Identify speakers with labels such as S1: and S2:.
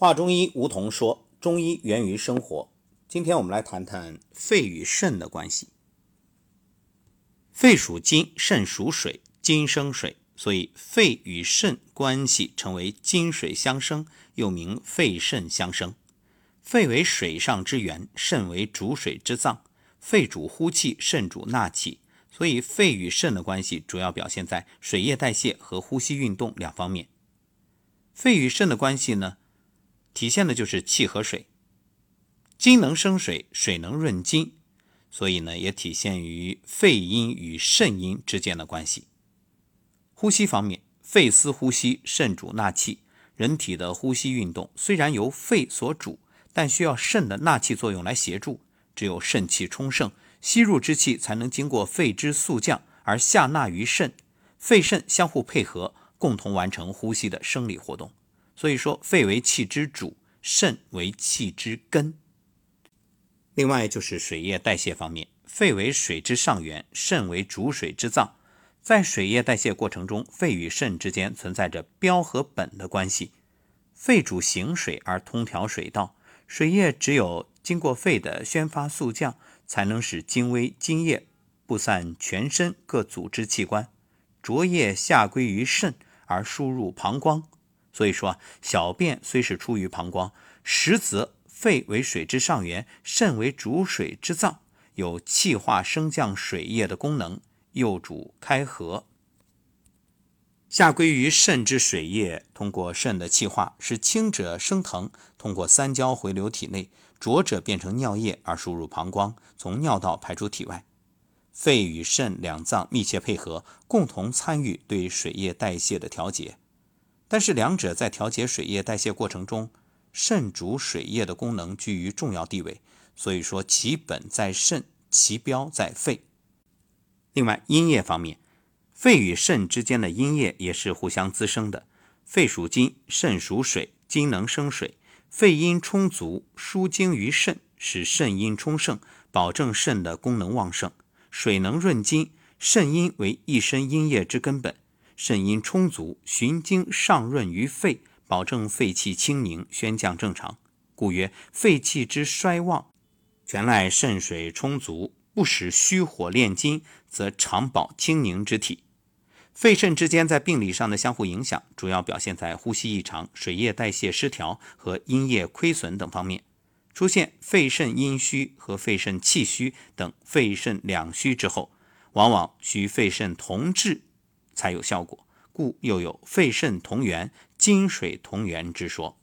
S1: 华中医吴桐说：“中医源于生活。”今天我们来谈谈肺与肾的关系。肺属金，肾属水，金生水，所以肺与肾关系成为金水相生，又名肺肾相生。肺为水上之源，肾为主水之脏。肺主呼气，肾主纳气，所以肺与肾的关系主要表现在水液代谢和呼吸运动两方面。肺与肾的关系呢？体现的就是气和水，金能生水，水能润金，所以呢，也体现于肺阴与肾阴之间的关系。呼吸方面，肺司呼吸，肾主纳气。人体的呼吸运动虽然由肺所主，但需要肾的纳气作用来协助。只有肾气充盛，吸入之气才能经过肺之速降而下纳于肾，肺肾相互配合，共同完成呼吸的生理活动。所以说，肺为气之主，肾为气之根。另外就是水液代谢方面，肺为水之上源，肾为主水之脏。在水液代谢过程中，肺与肾之间存在着标和本的关系。肺主行水而通调水道，水液只有经过肺的宣发速降，才能使精微津液布散全身各组织器官，浊液下归于肾而输入膀胱。所以说，小便虽是出于膀胱，实则肺为水之上源，肾为主水之脏，有气化升降水液的功能，又主开合。下归于肾之水液，通过肾的气化，使轻者升腾，通过三焦回流体内；浊者变成尿液而输入膀胱，从尿道排出体外。肺与肾两脏密切配合，共同参与对水液代谢的调节。但是两者在调节水液代谢过程中，肾主水液的功能居于重要地位，所以说其本在肾，其标在肺。另外，阴液方面，肺与肾之间的阴液也是互相滋生的。肺属金，肾属水，金能生水，肺阴充足，输精于肾，使肾阴充盛，保证肾的功能旺盛。水能润金，肾阴为一身阴液之根本。肾阴充足，循经上润于肺，保证肺气清宁，宣降正常。故曰：肺气之衰旺，全赖肾水充足，不使虚火炼金，则常保清宁之体。肺肾之间在病理上的相互影响，主要表现在呼吸异常、水液代谢失调和阴液亏损等方面。出现肺肾阴虚和肺肾气虚等肺肾两虚之后，往往需肺肾同治。才有效果，故又有肺肾同源、金水同源之说。